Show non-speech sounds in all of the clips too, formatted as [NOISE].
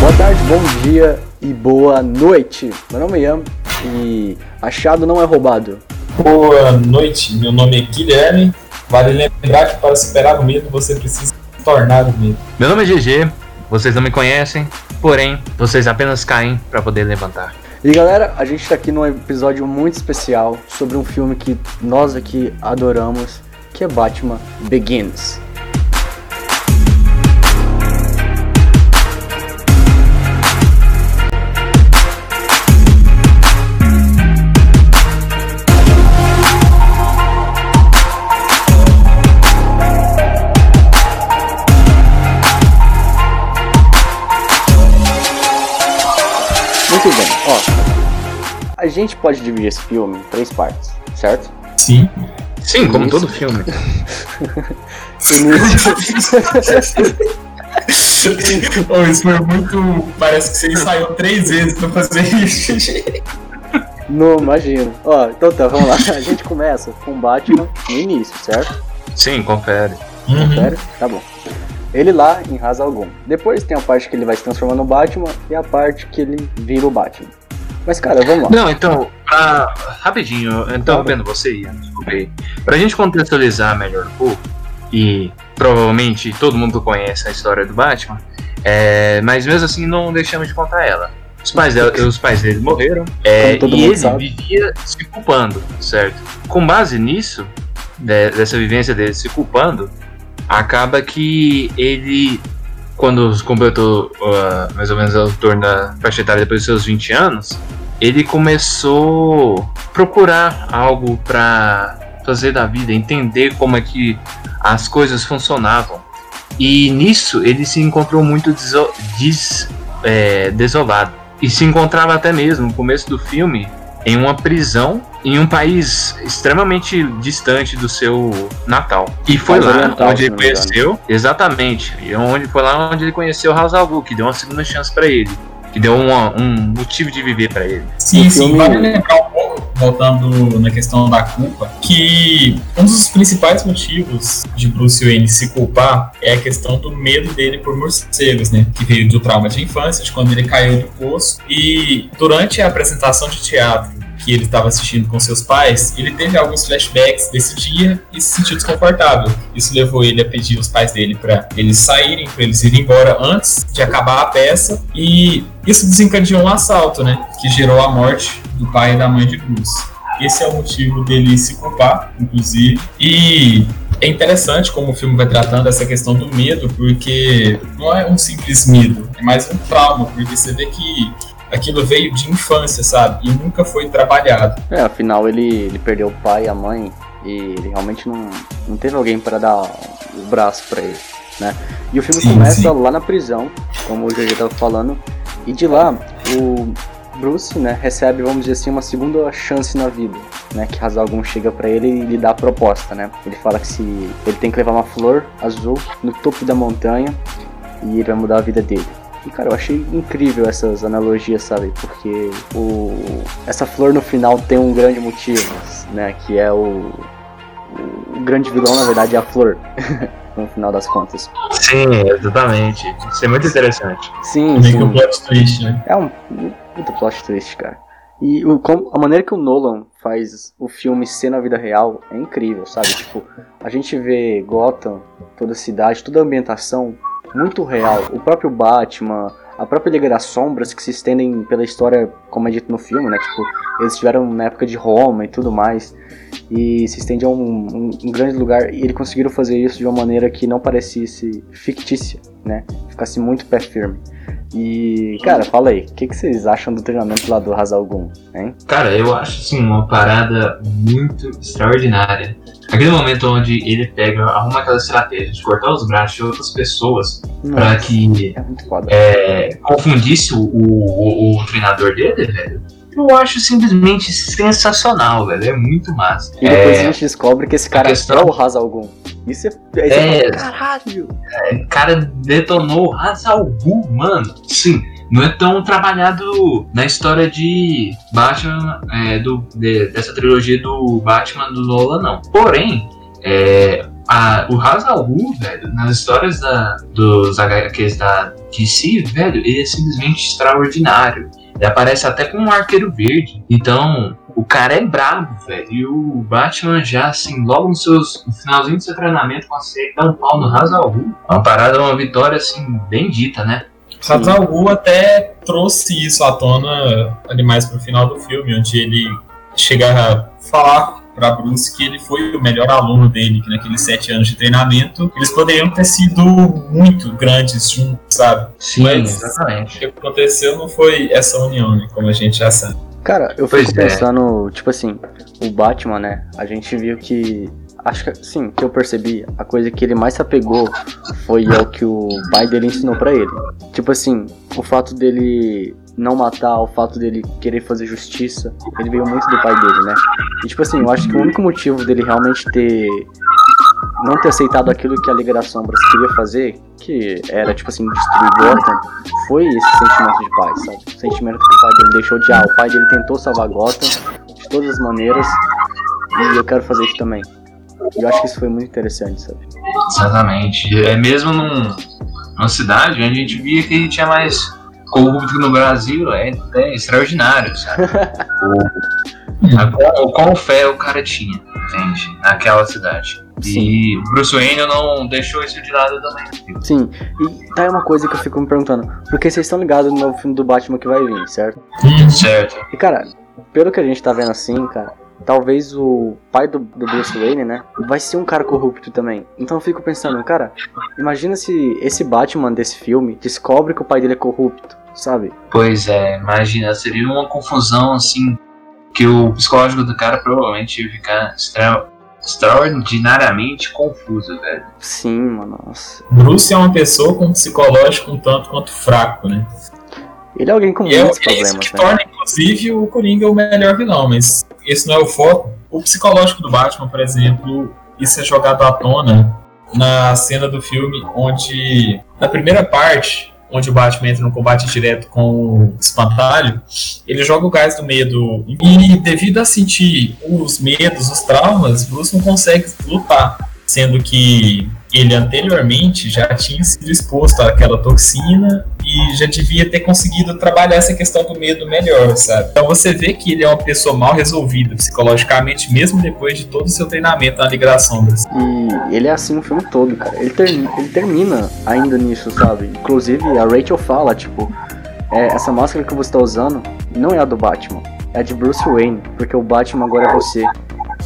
Boa tarde, bom dia e boa noite. Meu nome é Ian e achado não é roubado. Boa noite, meu nome é Guilherme. Vale lembrar que para superar o medo você precisa tornar o medo. Meu nome é GG, vocês não me conhecem, porém vocês apenas caem para poder levantar. E galera, a gente tá aqui num episódio muito especial sobre um filme que nós aqui adoramos, que é Batman Begins. A gente pode dividir esse filme em três partes, certo? Sim. Sim, como todo filme. [LAUGHS] Início, oh, [LAUGHS] isso foi muito. Parece que você ensaiou três vezes pra fazer isso. não imagino. Ó, então tá, vamos lá. A gente começa com Batman no início, certo? Sim, confere. Uhum. Sério? Tá bom. Ele lá em Raza Algum. Depois tem a parte que ele vai se transformar no Batman e a parte que ele vira o Batman. Mas cara, vamos lá. Não, então, pra... rapidinho, então, Claro. vendo você, Ian, desculpa aí. Pra gente contextualizar melhor um pouco, e provavelmente todo mundo conhece a história do Batman, é, mas mesmo assim não deixamos de contar ela. Os pais, dela- os pais dele morreram, é, e ele sabe. vivia se culpando, certo? Com base nisso, de- dessa vivência dele se culpando, acaba que ele, quando completou uh, mais ou menos o torno da faixa etária depois dos seus 20 anos, ele começou a procurar algo pra fazer da vida, entender como é que as coisas funcionavam. E nisso ele se encontrou muito deso des é, desolado. E se encontrava até mesmo no começo do filme em uma prisão em um país extremamente distante do seu natal. E foi lá oriental, onde ele conheceu, exatamente, e onde foi lá onde ele conheceu Ra's al Ghul, que deu uma segunda chance pra ele, que deu uma- um motivo de viver pra ele. Sim, sim, vale lembrar um voltando na questão da culpa, que um dos principais motivos de Bruce Wayne se culpar é a questão do medo dele por morcegos, né? Que veio do trauma de infância, de quando ele caiu do poço. E durante a apresentação de teatro que ele estava assistindo com seus pais, ele teve alguns flashbacks desse dia e se sentiu desconfortável. Isso levou ele a pedir aos pais dele para eles saírem, para eles irem embora antes de acabar a peça. E isso desencadeou um assalto, né? Que gerou a morte do pai e da mãe de Bruce. Esse é o motivo dele se culpar, inclusive. E é interessante como o filme vai tratando essa questão do medo, porque não é um simples medo, é mais um trauma, porque você vê que aquilo veio de infância, sabe? E nunca foi trabalhado. É, afinal ele, ele perdeu o pai e a mãe e ele realmente não, não teve alguém para dar o braço pra ele, né? E o filme Sim, começa sim. lá na prisão, como o GG tava falando, e de lá o Bruce, né, recebe, vamos dizer assim, uma segunda chance na vida, né? Que Ra's al Ghul chega pra ele e lhe dá a proposta, né? Ele fala que se ele tem que levar uma flor azul no topo da montanha e ele vai mudar a vida dele. E cara, eu achei incrível essas analogias, sabe? Porque o, essa flor no final tem um grande motivo, né? Que é o, o grande vilão, na verdade, é a flor. [LAUGHS] no final das contas. Sim, exatamente. Isso é muito interessante. Sim, Meio que o sim. plot twist, né? É um puta plot twist, cara. E o, a maneira que o Nolan faz o filme ser na vida real é incrível, sabe? Tipo, a gente vê Gotham, toda a cidade, toda a ambientação muito real. O próprio Batman, a própria Liga das Sombras que se estendem pela história, como é dito no filme, né? Tipo, eles estiveram na época de Roma e tudo mais. E se estende a um, um- um grande lugar. E eles conseguiram fazer isso de uma maneira que não parecesse fictícia, né? Ficasse muito pé firme. E, cara, fala aí, o que, que vocês acham do treinamento lá do Hazal Gun, hein? Cara, eu acho assim uma parada muito extraordinária. Aquele momento onde ele pega, arruma aquela estratégia de cortar os braços de outras pessoas Nossa, que é muito foda. é, confundisse o, o, o treinador dele, velho. Eu acho simplesmente sensacional, velho. É muito massa. E depois É, a gente descobre que esse cara questão- é o Hazal Gun. Isso é. É. fala, caralho! o cara detonou o Hazal Ghul, mano. Sim, não é tão trabalhado na história de Batman, é, do, de, dessa trilogia do Batman do Nolan, não. Porém, é, a, o Ra's al Ghul, velho, nas histórias da, dos HQs da DC, velho, ele é simplesmente extraordinário. Ele aparece até com um arqueiro verde. Então, o cara é brabo, velho. E o Batman já, assim, logo no, seus, no finalzinho do seu treinamento, consegue dar um pau no Ra's al Ghul. Uma parada, uma vitória, assim, bendita, né? Ra's al Ghul até trouxe isso à tona ali mais pro final do filme, onde ele chega a falar para Bruce que ele foi o melhor aluno dele, que naqueles sete anos de treinamento eles poderiam ter sido muito grandes juntos, sabe? Sim, Mas exatamente. O que aconteceu não foi essa união, né? Como a gente já sabe. Cara, eu Pois fico é. pensando, tipo assim, o Batman, né? A gente viu que. Acho que, sim, que eu percebi, a coisa que ele mais se apegou foi ao que o pai dele ensinou pra ele. Tipo assim, o fato dele não matar, o fato dele querer fazer justiça, ele veio muito do pai dele, né? E tipo assim, eu acho que o único motivo dele realmente ter. não ter aceitado aquilo que a Liga das Sombras queria fazer, que era, tipo assim, destruir Gotham, foi esse sentimento de pai, sabe? O sentimento que o pai dele deixou de, ah, o pai dele tentou salvar Gotham de todas as maneiras e eu quero fazer isso também. E eu acho que isso foi muito interessante, sabe? Exatamente. É mesmo num, numa cidade onde a gente via que tinha mais corrupto que no Brasil, é, é extraordinário, sabe? [LAUGHS] o, a- o quão fé o cara tinha, entende? Naquela cidade. E o Bruce Wayne não deixou isso de lado também. Sim, e tá aí uma coisa que eu fico me perguntando, porque vocês estão ligados no novo filme do Batman que vai vir, certo? Certo. E cara, pelo que a gente tá vendo assim, cara, talvez o pai do, do Bruce Wayne, né, vai ser um cara corrupto também. Então eu fico pensando, cara, imagina se esse Batman desse filme descobre que o pai dele é corrupto, sabe? Pois é, imagina, seria uma confusão assim que o psicológico do cara provavelmente ia ficar extra- extraordinariamente confuso, velho. Sim, mano, nossa. Bruce é uma pessoa com um psicológico um tanto quanto fraco, né? Ele é alguém com E é, muitos é isso problemas, que né? torna, inclusive, o Coringa o melhor vilão, mas esse não é o foco. O psicológico do Batman, por exemplo, isso é jogado à tona na cena do filme onde, na primeira parte, onde o Batman entra no combate direto com o espantalho, ele joga o gás do medo. E devido a sentir os medos, os traumas, Bruce não consegue lutar, sendo que ele anteriormente já tinha sido exposto àquela toxina e já devia ter conseguido trabalhar essa questão do medo melhor, sabe? Então você vê que ele é uma pessoa mal resolvida psicologicamente, mesmo depois de todo o seu treinamento na Liga das Sombras. E ele é assim o filme todo, cara. Ele, ter- ele termina ainda nisso, sabe? Inclusive, a Rachel fala, tipo, é, essa máscara que você tá usando não é a do Batman, é a de Bruce Wayne, porque o Batman agora é você.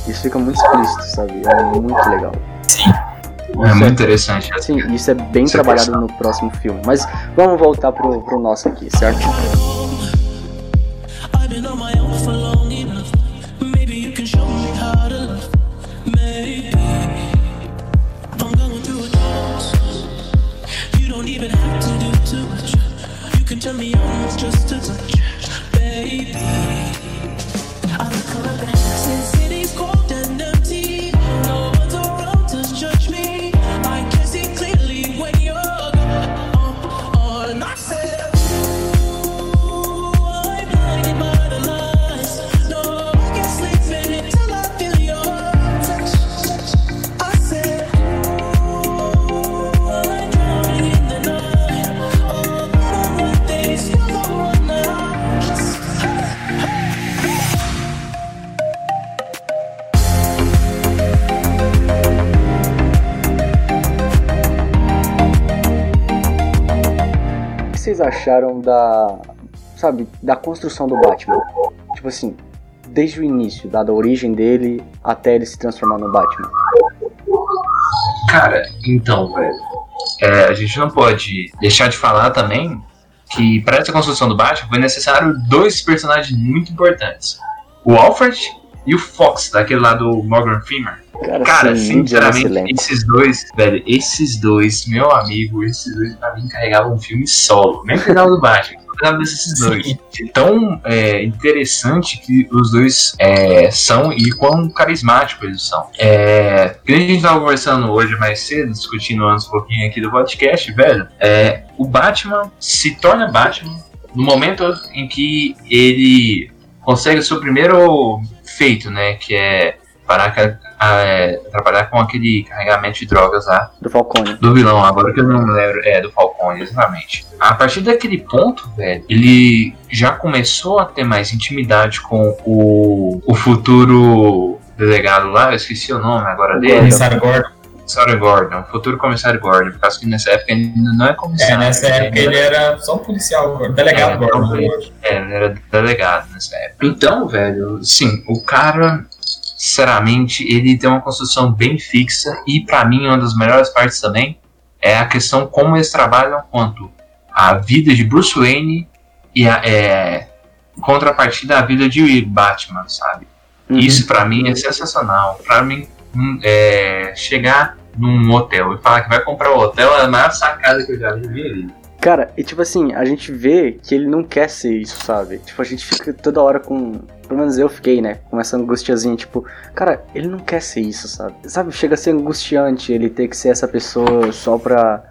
Isso fica muito explícito, sabe? É muito legal. Sim, É muito interessante. Sim, isso é bem Isso é trabalhado no próximo filme. Mas vamos voltar pro, pro nosso aqui, certo? Acharam da. Sabe, da construção do Batman? Tipo assim, desde o início, da, da origem dele até ele se transformar no Batman. Cara, então, velho, é, a gente não pode deixar de falar também que para essa construção do Batman foi necessário dois personagens muito importantes: o Alfred e o Fox, daquele lá do Morgan Freeman. Cara, Cara, sinceramente, esses dois, velho, esses dois, meu amigo, esses dois pra mim carregavam um filme solo. Nem precisava do Batman, precisava desses dois. Sim. Tão é, interessante que os dois é, são e quão carismáticos eles são. É, que a gente tava conversando hoje mais cedo, discutindo antes um pouquinho aqui do podcast, velho. É, o Batman se torna Batman no momento em que ele consegue o seu primeiro feito, né? Que é parar a, é, trabalhar com aquele carregamento de drogas lá Do Falcone. do vilão, agora que eu não lembro, é do Falcone, exatamente. A partir daquele ponto, velho, ele já começou a ter mais intimidade com o, o futuro delegado lá, eu esqueci o nome agora dele. Comissário Gordon. Comissário Gordon, o futuro comissário Gordon, por causa que nessa época ele não é É, comissário. nessa época ele era só um policial, Gordon, delegado É, Gordon. então, É, ele era delegado nessa época. Então, velho, sim, o cara, sinceramente, ele tem uma construção bem fixa e pra mim uma das melhores partes também é a questão como eles trabalham quanto a vida de Bruce Wayne e a é, contrapartida à vida de Batman, sabe? Uhum. Isso pra mim é sensacional. Pra mim, hum, é, chegar num hotel e falar que vai comprar o hotel é a maior sacada que eu já vi ali. Cara, e tipo assim, a gente vê que ele não quer ser isso, sabe? Tipo, a gente fica toda hora com. Pelo menos eu fiquei, né? Com essa angustiazinha, tipo, cara, ele não quer ser isso, sabe? Sabe, chega a ser angustiante ele ter que ser essa pessoa só pra.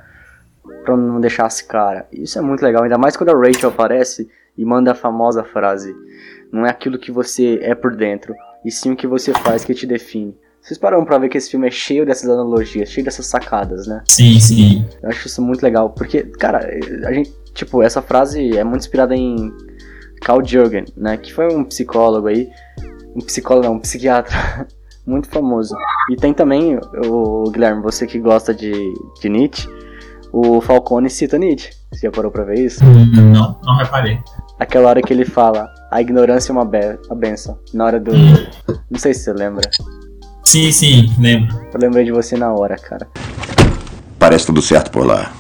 pra não deixar esse cara. Isso é muito legal, ainda mais quando a Rachel aparece e manda a famosa frase: Não é aquilo que você é por dentro, e sim o que você faz que te define. Vocês pararam pra ver que esse filme é cheio dessas analogias, cheio dessas sacadas, né? Sim, sim. Eu acho isso muito legal, porque, cara, a gente, tipo, essa frase é muito inspirada em Carl Jurgen, né, que foi um psicólogo aí, um psicólogo não, um psiquiatra [LAUGHS] muito famoso. E tem também, o Guilherme, você que gosta de, de Nietzsche, o Falcone cita Nietzsche. Você já parou pra ver isso? Não, não reparei. Aquela hora que ele fala, a ignorância é uma, be uma benção. Na hora do... Não sei se você lembra. Sim, sim, lembro. Eu lembrei de você na hora, cara. Parece tudo certo por lá.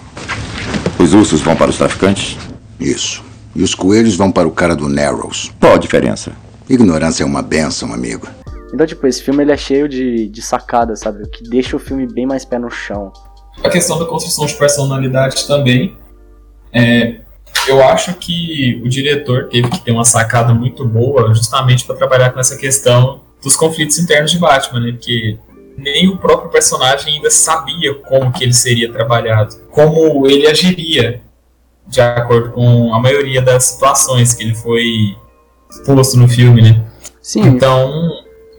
Os ursos vão para os traficantes? Isso. E os coelhos vão para o cara do Narrows. Qual a diferença? Ignorância é uma benção, amigo. Então, tipo, esse filme ele é cheio de, de sacadas, sabe? O que deixa o filme bem mais pé no chão. A questão da construção de personalidade também. É, eu acho que o diretor teve que ter uma sacada muito boa justamente para trabalhar com essa questão dos conflitos internos de Batman, né? Porque nem o próprio personagem ainda sabia como que ele seria trabalhado, como ele agiria de acordo com a maioria das situações que ele foi posto no filme, né? Sim, Então,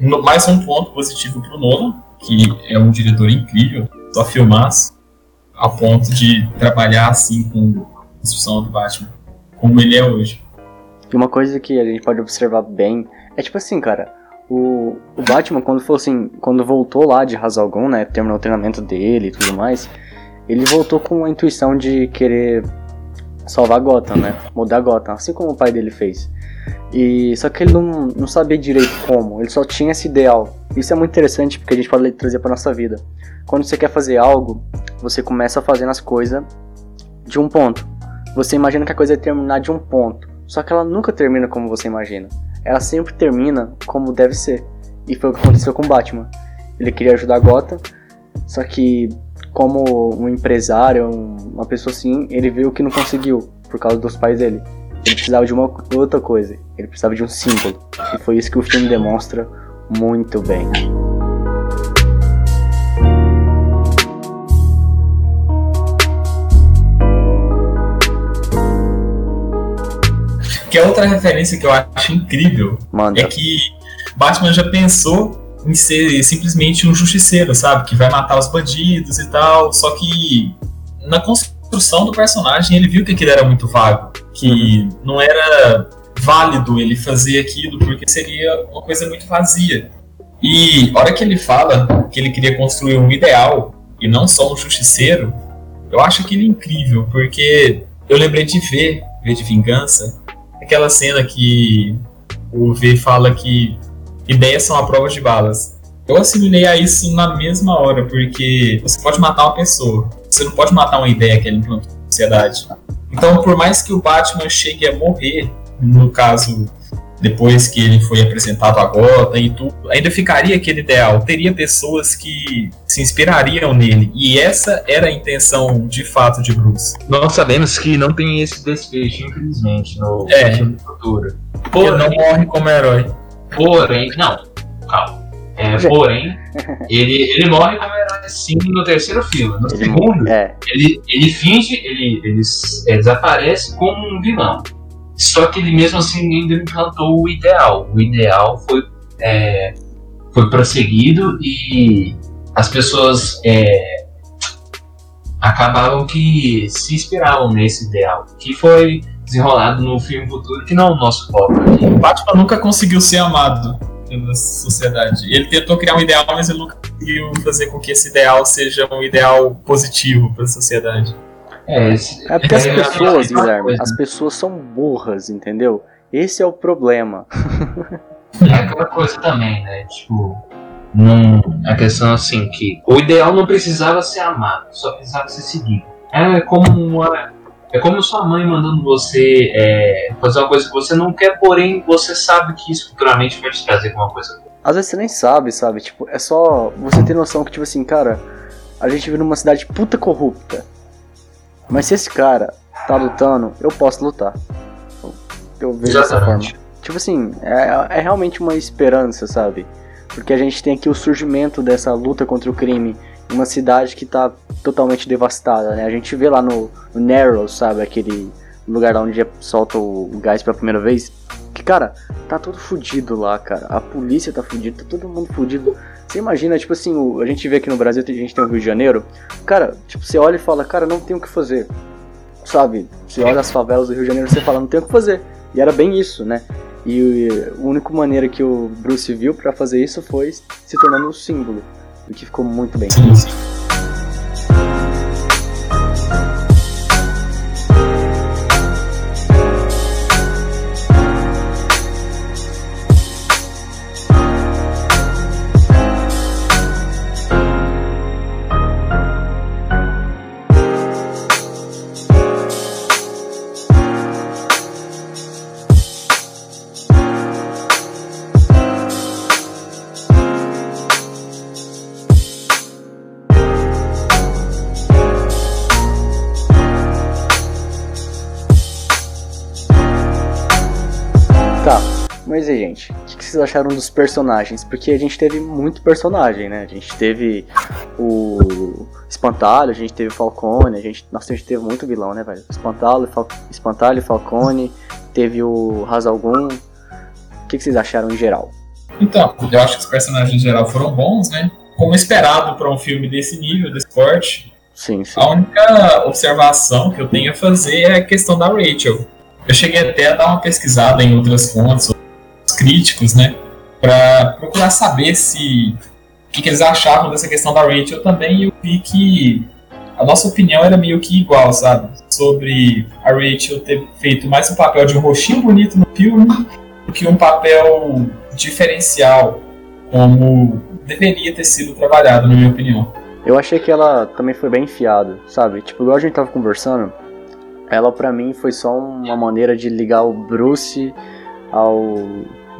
no- mais um ponto positivo pro Nolan, que é um diretor incrível, só filmaço, a ponto de trabalhar assim com a construção do Batman, como ele é hoje. E uma coisa que a gente pode observar bem é tipo assim, cara, o, o Batman quando falou assim, quando voltou lá de Hazalgon, né, terminou o treinamento dele e tudo mais, ele voltou com a intuição de querer salvar Gotham, né, mudar Gotham, assim como o pai dele fez. E só que ele não, não sabia direito como, ele só tinha esse ideal. Isso é muito interessante porque a gente pode trazer para nossa vida. Quando você quer fazer algo, você começa fazendo as coisas de um ponto. Você imagina que a coisa vai terminar de um ponto. Só que ela nunca termina como você imagina. Ela sempre termina como deve ser. E foi o que aconteceu com Batman. Ele queria ajudar Gotham, só que como um empresário, um- uma pessoa assim, ele viu que não conseguiu por causa dos pais dele. Ele precisava de uma outra coisa. Ele precisava de um símbolo. E foi isso que o filme demonstra muito bem. Que é outra referência que eu acho incrível Manda. é que Batman já pensou em ser simplesmente um justiceiro, sabe? Que vai matar os bandidos e tal. Só que na construção do personagem ele viu que aquilo era muito vago. Que não era válido ele fazer aquilo porque seria uma coisa muito vazia. E a hora que ele fala que ele queria construir um ideal e não só um justiceiro, eu acho aquilo incrível, porque eu lembrei de ver, ver de vingança, aquela cena que o V fala que ideias são a prova de balas. Eu assimilei a isso na mesma hora, porque você pode matar uma pessoa, você não pode matar uma ideia que ela implantou na sociedade. Então, por mais que o Batman chegue a morrer, no caso, depois que ele foi apresentado a Gotham e tudo, ainda ficaria aquele ideal. Teria pessoas que se inspirariam nele. E essa era a intenção de fato de Bruce. Nós sabemos que não tem esse desfecho, infelizmente, no É. filme do futuro. Ele não morre como herói. Porém, não, calma. É, porém, ele, ele morre como herói sim no terceiro filme. No Ele segundo, É, ele, ele finge, ele, ele é, desaparece como um vilão. Só que ele mesmo assim ainda implantou o ideal. O ideal foi, é, foi prosseguido e as pessoas é, acabavam que se inspiravam nesse ideal, que foi desenrolado no filme futuro, que não é o nosso foco. Batman nunca conseguiu ser amado pela sociedade. Ele tentou criar um ideal, mas ele nunca conseguiu fazer com que esse ideal seja um ideal positivo para a sociedade. É, esse- É porque as é, pessoas, é uma Guilherme, coisa. as pessoas são burras, entendeu? Esse é o problema. É aquela coisa também, né? Tipo, não, a questão assim que o ideal não precisava ser amado, só precisava ser seguido. É como uma, é como sua mãe mandando você é, fazer uma coisa que você não quer, porém você sabe que isso futuramente vai te trazer alguma coisa. Às vezes você nem sabe, sabe? Tipo, é só você ter noção que, tipo assim, cara, a gente vive numa cidade puta corrupta. Mas se esse cara tá lutando, eu posso lutar. Eu vejo dessa forma. Exatamente. Tipo assim, é, é realmente uma esperança, sabe? Porque a gente tem aqui o surgimento dessa luta contra o crime em uma cidade que tá totalmente devastada, né? A gente vê lá no, no Narrows, sabe? Aquele lugar lá onde solta o, o gás pela primeira vez. Que, cara, tá tudo fudido lá, cara. A polícia tá fudida, tá todo mundo fudido. Você imagina, tipo assim, o- a gente vê aqui no Brasil, a gente tem o Rio de Janeiro. Cara, tipo, você olha e fala, cara, não tem o que fazer. Sabe? Você olha as favelas do Rio de Janeiro e você fala, não tem o que fazer. E era bem isso, né? E a única maneira que o Bruce viu pra fazer isso foi se tornando um símbolo. O que ficou muito bem. Sim, sim. Vocês acharam dos personagens? Porque a gente teve muito personagem, né? A gente teve o Espantalho, a gente teve o Falcone, a gente, nossa, a gente teve muito vilão, né, velho? Espantalho, Fal... Espantalho, Falcone, teve o Hazalgun. O que que vocês acharam em geral? Então, eu acho que os personagens em geral foram bons, né? Como esperado para um filme desse nível, desse porte, Sim, sim. a única observação que eu tenho a fazer é a questão da Rachel. Eu cheguei até a dar uma pesquisada em outras fontes, críticos, né? Pra procurar saber se o que, que eles achavam dessa questão da Rachel também. E eu vi que a nossa opinião era meio que igual, sabe? Sobre a Rachel ter feito mais um papel de um rostinho bonito no filme do que um papel diferencial, como deveria ter sido trabalhado, na minha opinião. Eu achei que ela também foi bem enfiada, sabe? Tipo, igual a gente tava conversando, ela pra mim foi só uma maneira de ligar o Bruce ao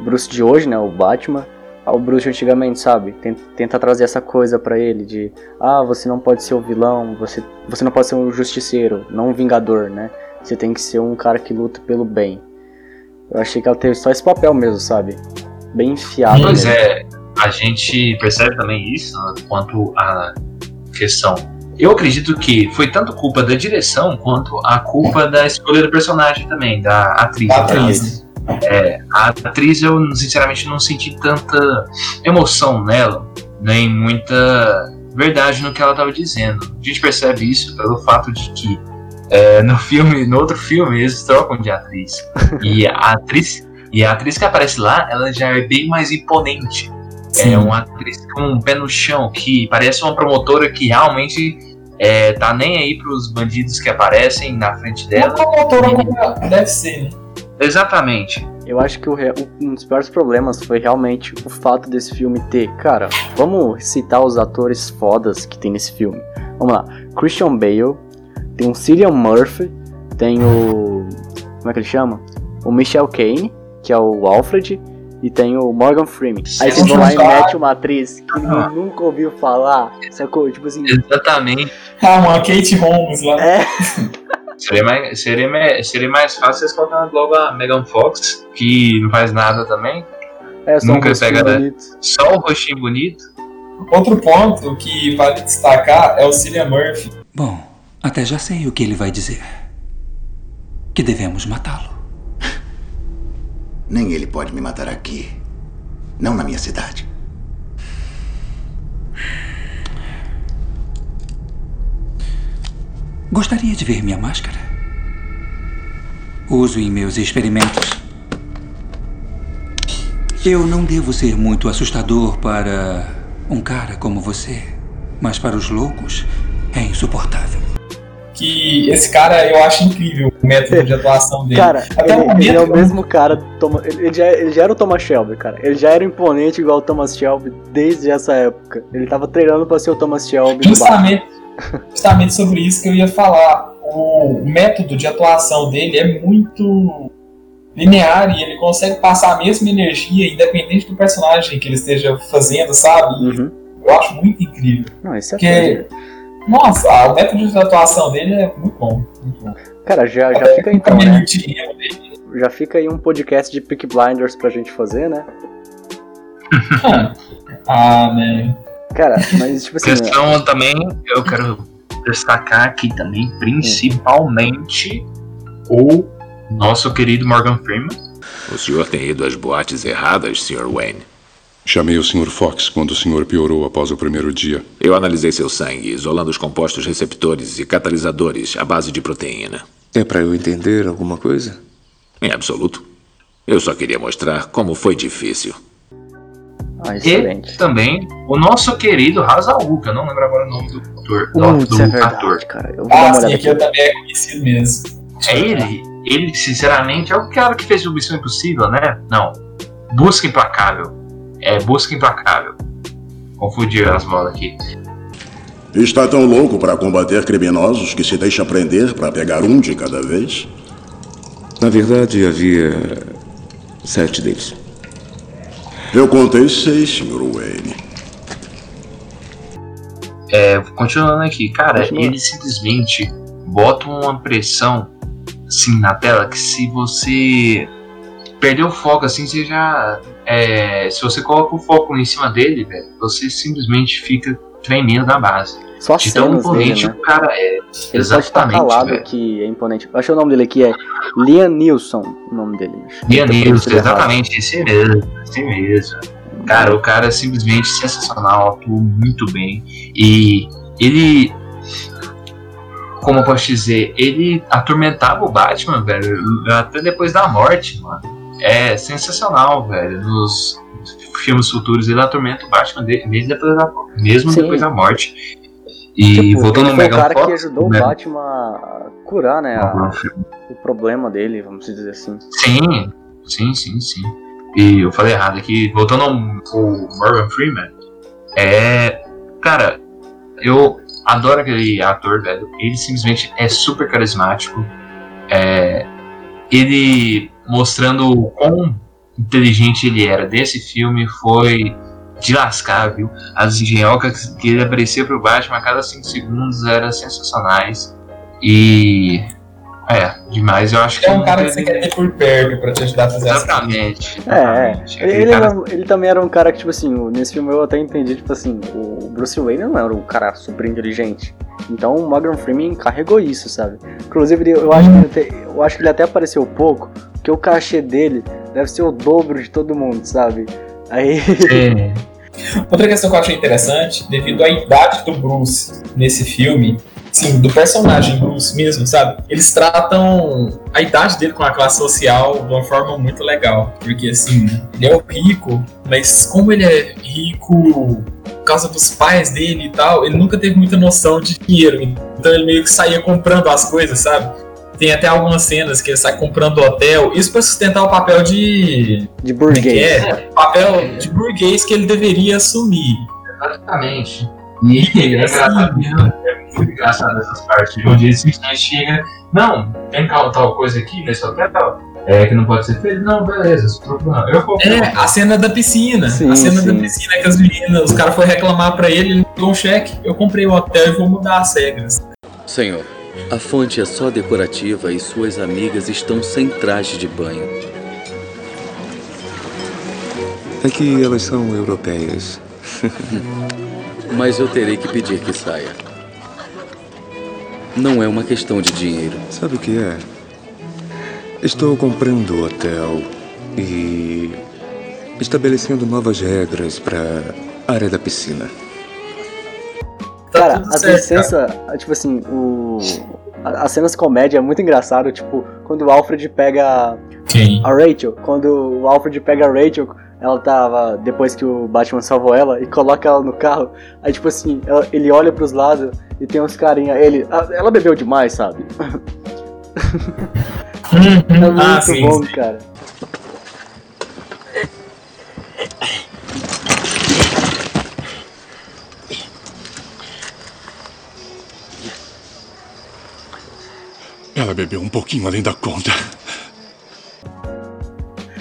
Bruce de hoje, né, o Batman, ao Bruce de antigamente, sabe? Ten- Tentar trazer essa coisa pra ele de, ah, você não pode ser o vilão, você, você não pode ser um justiceiro, não um vingador, né? Você tem que ser um cara que luta pelo bem. Eu achei que ela teve só esse papel mesmo, sabe? Bem enfiado. Pois mesmo. é, a gente percebe também isso né, quanto à questão. Eu acredito que foi tanto culpa da direção quanto a culpa da escolha do personagem também, da atriz. Da atriz. É, a atriz eu sinceramente não senti tanta emoção nela, nem muita verdade no que ela estava dizendo. A gente percebe isso pelo fato de que é, no filme, no outro filme, eles trocam de atriz. [LAUGHS] E a atriz, e a atriz que aparece lá, ela já é bem mais imponente. Sim. É uma atriz com um pé no chão, que parece uma promotora que realmente é, tá nem aí pros bandidos que aparecem na frente Uma dela. promotora como deve ser, né? Exatamente. Eu acho que o um dos piores problemas foi realmente o fato desse filme ter. Cara, vamos citar os atores fodas que tem nesse filme. Vamos lá: Christian Bale, tem o Cillian Murphy, tem o. Como é que ele chama? O Michel Caine, que é o Alfred, e tem o Morgan Freeman. Aí vocês vão lá e metem uma atriz que nunca ouviu falar, sacou? Tipo assim. Exatamente. Ah, uma Kate Holmes lá. É, [LAUGHS] Seria mais, seria, seria mais fácil vocês colocarem logo a Megan Fox, que não faz nada também. é só Nunca um rostinho pega, bonito. Só o rostinho bonito. Outro ponto que vale destacar é o Cillian Murphy. Bom, até já sei o que ele vai dizer. Que devemos matá-lo. Nem ele pode me matar aqui. Não na minha cidade. Gostaria de ver minha máscara? Uso em meus experimentos. Eu não devo ser muito assustador para um cara como você, mas para os loucos é insuportável. Que esse cara eu acho incrível o método de atuação dele. Cara, Até o ele, momento ele é o mesmo cara. Ele, já, ele já era o Thomas Shelby, cara. Ele já era imponente igual o Thomas Shelby desde essa época. Ele tava treinando pra ser o Thomas Shelby. Justamente, justamente sobre isso que eu ia falar. O método de atuação dele é muito linear e ele consegue passar a mesma energia, independente do personagem que ele esteja fazendo, sabe? Uhum. Eu acho muito incrível. Não, isso é Porque, nossa, o método de atuação dele é muito bom. Muito bom. Cara, já, já Até fica então, né? Já fica aí um podcast de Peak Blinders pra gente fazer, né? Ah, né? Cara, mas tipo assim. Questão também, eu quero destacar aqui também, principalmente, o nosso querido Morgan Freeman. O senhor tem ido às boates erradas, Sr. Wayne. Chamei o Sr. Fox quando o senhor piorou após o primeiro dia. Eu analisei seu sangue, isolando os compostos receptores e catalisadores à base de proteína. É pra eu entender alguma coisa? Em absoluto. Eu só queria mostrar como foi difícil. Ah, E excelente. também o nosso querido Hazal, que eu não lembro agora o nome do ator. do- Putz, do é verdade, ator. cara. Eu vou dar Ah, uma sim, aqui. eu também é conhecido mesmo. É ele? Ele, sinceramente, é o cara que fez o Missão Impossível, né? Não. Busca Implacável. É Busca Implacável. Confundi as bolas aqui. Está tão louco para combater criminosos que se deixa prender para pegar um de cada vez? Na verdade, havia sete deles. Eu contei seis, Sr. Wayne. É, continuando aqui, cara, Continua. ele simplesmente bota uma pressão assim na tela que se você perder o foco assim, você já. é, se você coloca o foco em cima dele, velho, você simplesmente fica tremendo na base. Só De tão cenas dele, imponente né? o cara é. Ele pode Exatamente, calado velho. que é imponente. Eu achei o nome dele aqui, é Liam Neeson, o nome dele. Liam pronunciei errado. exatamente, esse mesmo, esse mesmo. Cara, o cara é simplesmente sensacional, atua muito bem. E ele. Como eu posso dizer? Ele atormentava o Batman, velho, até depois da morte, mano. É sensacional, velho. Nos filmes futuros ele atormenta o Batman de- mesmo depois da, mesmo Sim. depois da morte. E Tipo, voltando ao foi o Megan cara que Fox, ajudou o? Batman a curar, né, a- o problema dele, vamos dizer assim. Sim, sim, sim, sim. E eu falei errado aqui, voltando ao, ao Morgan Freeman, é. Cara, eu adoro aquele ator, velho. Ele simplesmente é super carismático. É, ele mostrando o quão inteligente ele era desse filme foi de lascar, viu? As engenhocas que ele aparecia pro Batman a cada 5 segundos eram sensacionais. E. É, demais. Eu acho que É um cara que você quer ter por perto pra te ajudar a fazer. Exatamente. É, é. exatamente. Ele, Aquele ele, cara- ele também era um cara que, tipo assim, nesse filme eu até entendi, tipo assim, o Bruce Wayne não era um cara super inteligente. Então o Morgan Freeman carregou isso, sabe? Inclusive, ele- eu acho, que ele até, eu acho que ele até apareceu pouco, porque o cachê dele deve ser o dobro de todo mundo, sabe? Aí. Sim. [LAUGHS] Outra questão que eu achei interessante, devido à idade do Bruce nesse filme, sim, do personagem Bruce mesmo, sabe? Eles tratam a idade dele com a classe social de uma forma muito legal. Porque, assim, ele é o rico, mas como ele é rico por causa dos pais dele e tal, ele nunca teve muita noção de dinheiro. Então ele meio que saía comprando as coisas, sabe? Tem até algumas cenas que ele sai comprando hotel, isso pra sustentar o papel de. De é burguês. é? Papel de burguês que ele deveria assumir. Exatamente. E [LAUGHS] é engraçado, é muito engraçado essas partes, onde ele simplesmente chega, não, tem tal, tal coisa aqui nesse hotel, é que não pode ser feito, não, beleza, eu. É, a cena da piscina. Sim, a cena sim. da piscina que as meninas, os caras foram reclamar pra ele, ele pegou um cheque, eu comprei o hotel e vou mudar as regras. Senhor, a fonte é só decorativa e suas amigas estão sem traje de banho. É que elas são europeias. [LAUGHS] Mas eu terei que pedir que saia. Não é uma questão de dinheiro. Sabe o que é? Estou comprando o hotel e estabelecendo novas regras para a área da piscina. Cara, tudo as certo, licenças, tipo assim, o. a- As cenas comédia é muito engraçado, tipo, quando o Alfred pega Quem? a Rachel, quando o Alfred pega a Rachel, ela tava, depois que o Batman salvou ela, e coloca ela no carro, aí tipo assim, ela- ele olha pros lados e tem uns carinha, ele, ah, ela bebeu demais, sabe? [LAUGHS] É muito ah, sim, bom, sim. cara. Ela bebeu um pouquinho além da conta.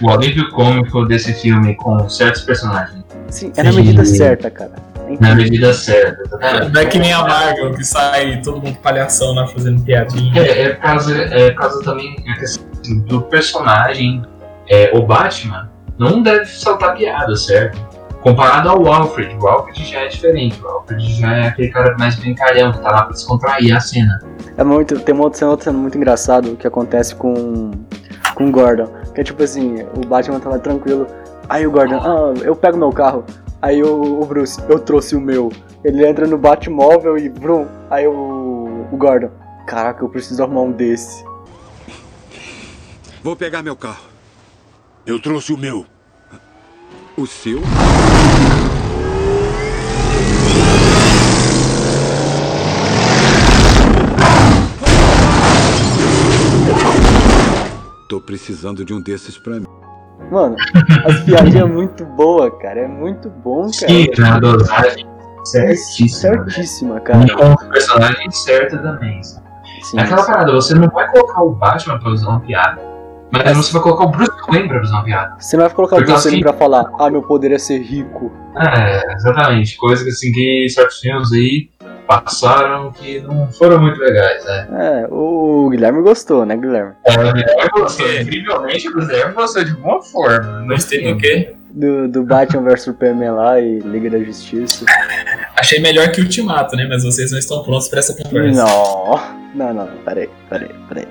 O alívio cômico desse filme com certos personagens. Sim, é na medida certa, cara. É Na medida certa. É, exatamente. não é que nem a Marvel, que sai todo mundo palhação lá fazendo piadinha. É, é por causa, é por causa também a questão assim, do personagem. É, o Batman não deve soltar piada, certo? Comparado ao Alfred, o Alfred já é diferente. O Alfred já é aquele cara mais brincalhão, que tá lá pra descontrair a cena. É muito, tem uma outra cena, outra cena muito engraçado que acontece com com o Gordon, que é tipo assim, o Batman tá lá tranquilo, aí o Gordon, ah, eu pego meu carro, aí o, o Bruce, eu trouxe o meu. Ele entra no Batmóvel e brum, aí o, o Gordon, caraca, eu preciso arrumar um desse. Vou pegar meu carro. Eu trouxe o meu. O seu? Tô precisando de um desses pra mim. Mano, as piadinhas é muito boa, cara, é muito bom, cara. Sim, na dosagem certíssima. né? certíssima, cara. E com o personagem certo também. Sim, É aquela parada, você não vai colocar o Batman pra usar uma piada, mas você vai colocar o Bruce Wayne pra usar uma piada. Você não vai colocar o Porque Bruce Wayne assim- pra falar, ah, meu poder é ser rico. É, exatamente. Coisas assim que certos filmes aí passaram que não foram muito legais, né? É, o Guilherme gostou, né, Guilherme? É, o Guilherme gostou. Incrivelmente, o Guilherme gostou de boa forma. Não Gostei do quê? Do, do Batman vs Superman lá e Liga da Justiça. [LAUGHS] Achei melhor que Ultimato, né? Mas vocês não estão prontos pra essa conversa. Não, não, não, peraí, peraí, peraí.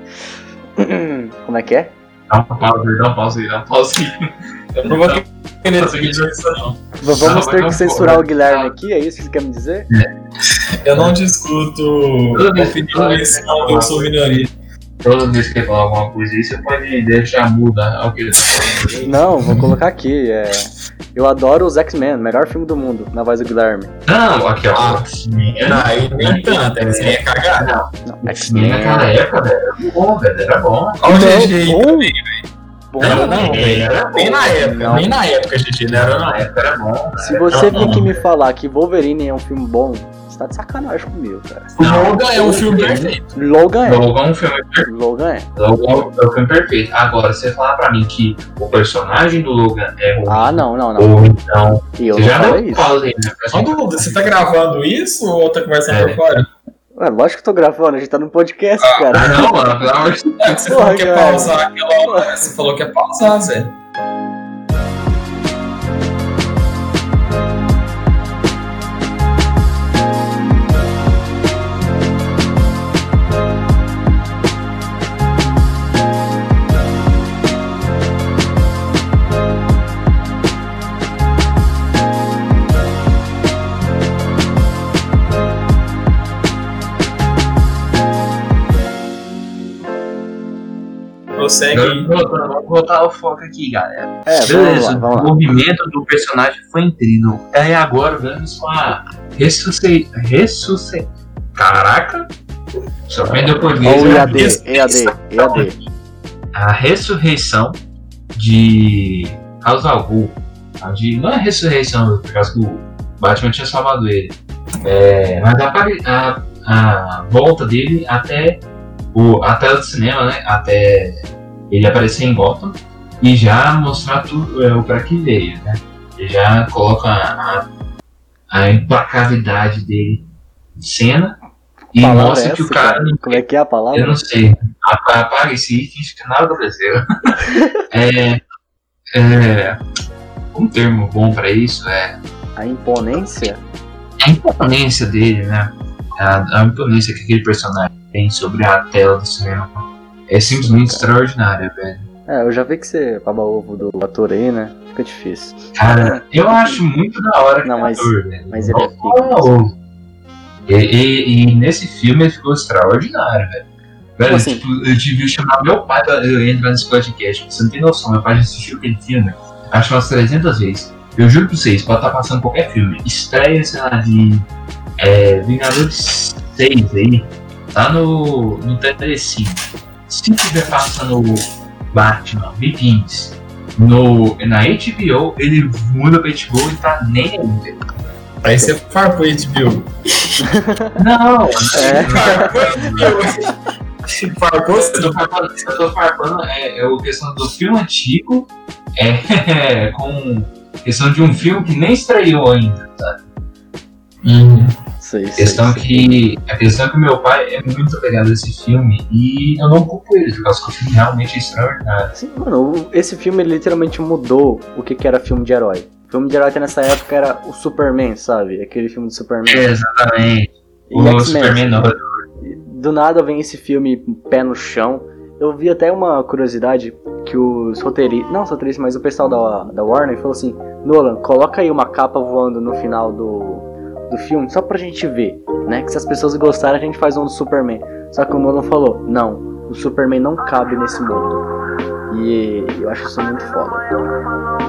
[CLEARS THROAT] Como é que é? Dá uma pausa aí, dá uma pausa aí, dá uma pausa aí. Eu não vou querer não. Vamos Não, ter que não censurar o Guilherme aqui, é isso que você quer me dizer? Eu não discuto Toda vez- toda opiniões quando eu sou minoria. Toda vez que ele falar alguma coisa aí, você pode deixar muda o que ele tá falando. Não, vou colocar aqui. É... Eu adoro os X-Men, melhor filme do mundo, na voz do Guilherme. Não, aqui ó. Ah. X-Men. Não, aí nem tanto, cagar. Não, Não, X-Men naquela época, velho, era bom, velho, era bom. Olha o Não, GG aí bom. Bom, Não, não, era Nem na época, Não. nem na época, GG, não era. Na época era bom. Se você vir aqui me falar que Wolverine é um filme bom, você tá de sacanagem comigo, cara. Logan é um filme perfeito. Logan é. Logan é um filme perfeito. Logan é. Logan é um filme perfeito. Agora, você falar pra mim que o personagem do Logan é ruim, Ah, não, não, não. ou então. E eu você não já falei não isso. fala aí, né? Duda, você tá gravando isso ou tá conversando É. por fora? Ué, lógico que eu tô gravando, a gente tá no podcast, Ah, cara. não, mano, pelo amor de Deus. É você falou que ia cara. pausar aquela hora. Você falou que ia pausar, Zé. Voltando, Vamos voltar ao foco aqui, galera. É, vamos Beleza, lá, vamos o movimento do personagem foi incrível. Aí agora vamos com a ressuscite. Ressuscite. Caraca! Surpreendeu por Ó o né? EAD, EAD, EAD. A ressurreição de Ghul. A de, não é a ressurreição, por causa que o Batman tinha salvado ele. É, mas a, a, a volta dele até o, a tela do cinema, né? Até ele aparecer em Gotham e já mostrar tudo é, o pra que veio, né? Ele já coloca a, a implacavidade dele em cena e Palavra mostra é que o cara não Como é que é a palavra? eu não sei. Apa- Apaga isso aí e finge que nada aconteceu. [LAUGHS] é, é, um termo bom pra isso é A imponência? a imponência dele, né? A, a imponência que aquele personagem tem sobre a tela do cinema é simplesmente extraordinária, velho. É, eu já vi que você baba ovo do ator aí, né? Fica difícil. Cara, eu acho muito da hora Não, mas, ator, mas ele é fala ovo. E, e- e nesse filme ele ficou extraordinário, velho. Velho, assim? tipo, eu tive que chamar meu pai pra eu entrar nesse podcast. Você não tem noção, meu pai já assistiu aquele filme, acho umas 300 vezes. Eu juro pra vocês, pode estar passando qualquer filme. Estreia, sei lá, de é, Vingadores 6 aí, tá no, no Telecine. Se tiver passando o Batman Begins no, na HBO, ele muda pra HBO e tá nem aí. Aí você farpou HBO. [LAUGHS] Não, É. Farpou HBO. Farpou eu tô farpando, eu tô farpando é, é a questão do filme antigo é, com questão de um filme que nem estreou ainda, sabe? Sei, A questão sei. que a questão é que meu pai é muito apegado a esse filme e eu não culpo ele, porque eu acho que o filme realmente é extraordinário. Sim, mano, esse filme literalmente mudou o que, que era filme de herói. O filme de herói nessa época era o Superman, sabe? Aquele filme do Superman. É, exatamente. E O. Superman não. Do nada vem esse filme pé no chão. Eu vi até uma curiosidade que os roteiristas, não os roteiristas, mas o pessoal da, da Warner falou assim: Nolan, coloca aí uma capa voando no final do, do filme, só pra gente ver, né? Que se as pessoas gostarem, a gente faz um do Superman. Só que o Nolan falou: Não, o Superman não cabe nesse mundo. E eu acho isso muito foda.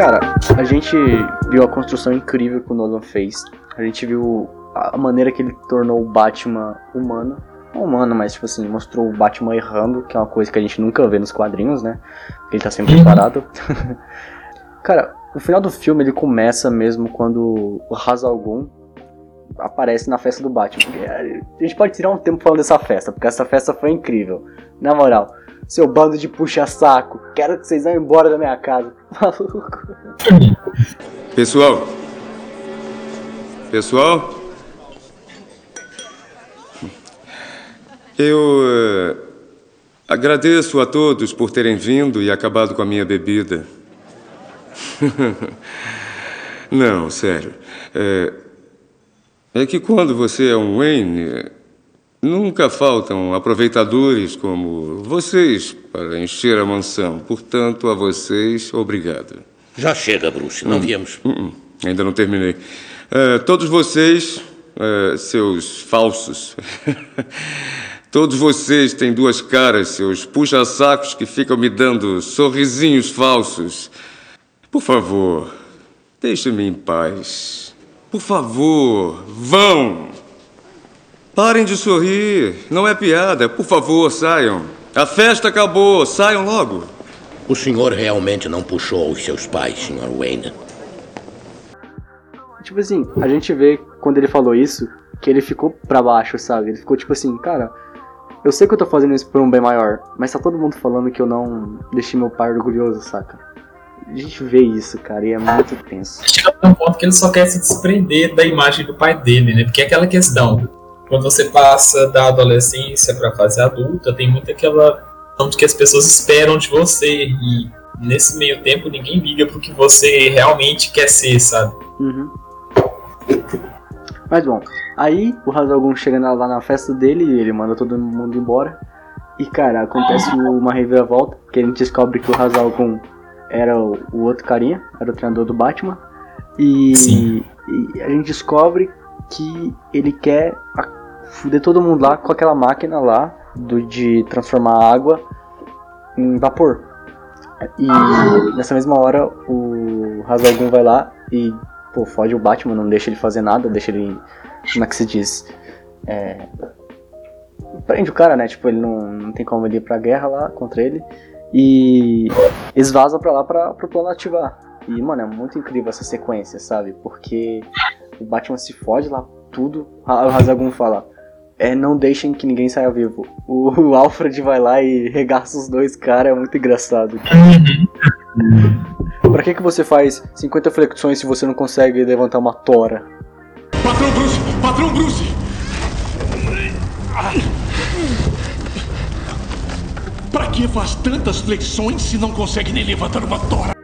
Cara, a gente viu a construção incrível que o Nolan fez. A gente viu a maneira que ele tornou o Batman humano. Não humano, mas tipo assim, mostrou o Batman errando, que é uma coisa que a gente nunca vê nos quadrinhos, né? Ele tá sempre Uhum. preparado. [LAUGHS] cara, o final do filme ele começa mesmo quando o Ra's al Ghul aparece na festa do Batman. Porque A gente pode tirar um tempo falando dessa festa, porque essa festa foi incrível. Na moral, seu bando de puxa-saco, quero que vocês vão embora da minha casa. [LAUGHS] Maluco. Pessoal. Pessoal. Eu eh, agradeço a todos por terem vindo e acabado com a minha bebida. [LAUGHS] Não, sério. É, é que quando você é um Wayne, nunca faltam aproveitadores como vocês para encher a mansão. Portanto, a vocês, obrigado. Já chega, Bruce. Não viemos. Hum, hum, ainda não terminei. Eh, todos vocês, eh, seus falsos. [LAUGHS] todos vocês têm duas caras, seus puxa-sacos que ficam me dando sorrisinhos falsos. Por favor, deixe-me em paz. Por favor, vão! Parem de sorrir. Não é piada. Por favor, saiam. A festa acabou. Saiam logo. O senhor realmente não puxou os seus pais, Sr. Wayne. Tipo assim, a gente vê quando ele falou isso, que ele ficou pra baixo, sabe? Ele ficou tipo assim, cara, eu sei que eu tô fazendo isso por um bem maior, mas tá todo mundo falando que eu não deixei meu pai orgulhoso, saca? A gente vê isso, cara, e é muito tenso. chega um ponto que ele só quer se desprender da imagem do pai dele, né? Porque é aquela questão, quando você passa da adolescência pra fase adulta, tem muito aquela questão de que as pessoas esperam de você e nesse meio tempo ninguém liga pro que você realmente quer ser, sabe? Uhum. Mas bom, aí o Hazalgun chega lá na festa dele e ele manda todo mundo embora. E cara, acontece uma reviravolta, que a gente descobre que o Hazalgun era o, o outro carinha, era o treinador do Batman. E, e a gente descobre que ele quer a- fuder todo mundo lá com aquela máquina lá do, de transformar água em vapor. E nessa mesma hora o Hazalgun vai lá e pô, fode o Batman, não deixa ele fazer nada, deixa ele. Como é que se diz? É, prende o cara, né? Tipo, ele não, não tem como ele ir pra guerra lá contra ele. E eles vazam pra lá pra, pro plano ativar. E, mano, é muito incrível essa sequência, sabe? Porque o Batman se fode lá tudo. O Hazagum fala: é, não deixem que ninguém saia vivo. O, o Alfred vai lá e regaça os dois caras, é muito engraçado. pra que, que você faz 50 flexões se você não consegue levantar uma tora? Patrão Bruce! Patrão Bruce! Pra que faz tantas flexões se não consegue nem levantar uma tora?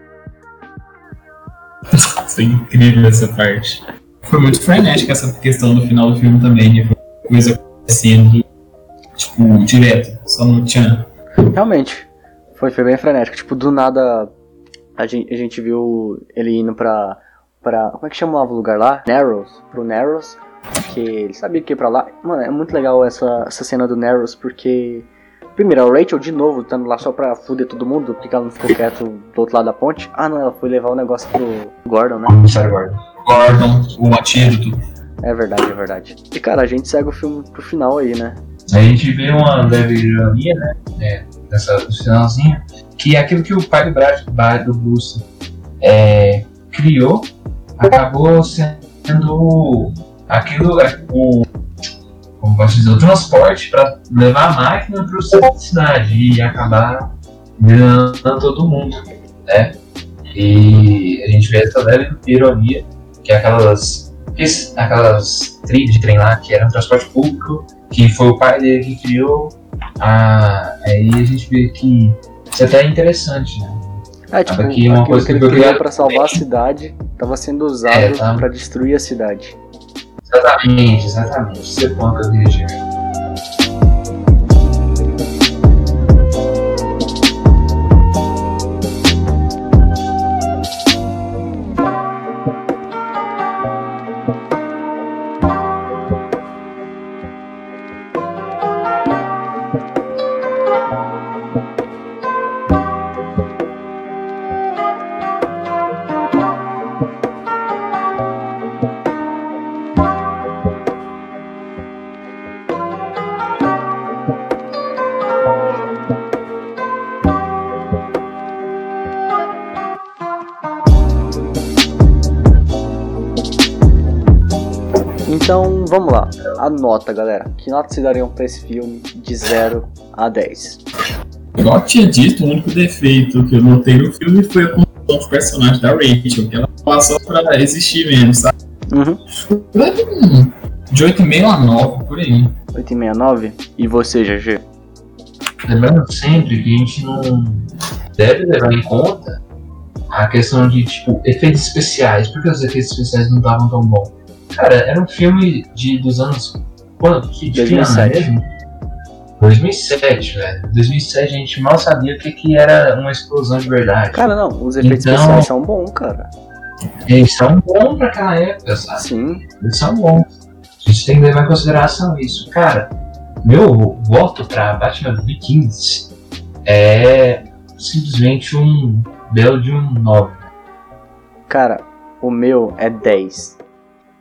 Foi incrível essa parte. Foi muito frenética essa questão do final do filme também, né? Foi coisa acontecendo, tipo, direto, só no tchan. Realmente, foi, foi bem frenético. Tipo, do nada a gente, a gente viu ele indo pra, pra. Como é que chamava o lugar lá? Narrows. Pro Narrows. Que ele sabia que ia pra lá. Mano, é muito legal essa, essa cena do Narrows porque. Primeiro, a Rachel de novo estando lá só pra fuder todo mundo, porque ela não ficou quieto do outro lado da ponte. Ah, não, ela foi levar o negócio pro Gordon, né? Gordon. Gordon, o antídoto. É verdade, é verdade. E cara, a gente segue o filme pro final aí, né? A gente vê uma leve ironia, né? É, nessa, no finalzinho, que é aquilo que o pai do, Brad, do Bruce é, criou acabou sendo aquilo, é, o, como posso dizer, o transporte para levar a máquina para o cidade e acabar enganando todo mundo, né? E a gente vê essa leve ironia, que é aquelas, aquelas trilhas de trem lá que era um transporte público, que foi o pai dele que criou. Ah, aí a gente vê que isso até é interessante, né? É, tipo, Acaba que uma coisa que criou queria- pra salvar a cidade tava sendo usado É, tá. pra destruir a cidade. Exatamente, exatamente. Esse é o ponto que eu queria chegar. A nota, galera. Que nota vocês dariam pra esse filme de 0 a 10? Igual eu tinha dito, o único defeito que eu notei no filme foi a construção de personagem da Rachel, que ela passou pra existir mesmo, sabe? Uhum. Hum, De 8,5 a 9, por aí. 869? E você, GG? Lembrando sempre que a gente não deve levar em conta a questão de, tipo, efeitos especiais. Por que os efeitos especiais não estavam tão bons? Cara, era um filme de, dos anos. Quando? Que, de que ano 2007. mesmo? 2007, velho. 2007 a gente mal sabia o que, que era uma explosão de verdade. Cara, não. Os efeitos Então- especiais são bons, cara. Eles são bons pra aquela época, sabe? Sim. Eles são bons. A gente tem que levar em consideração isso. Cara, meu voto pra Batman Begins é simplesmente um belo de um 9. Cara, o meu é 10.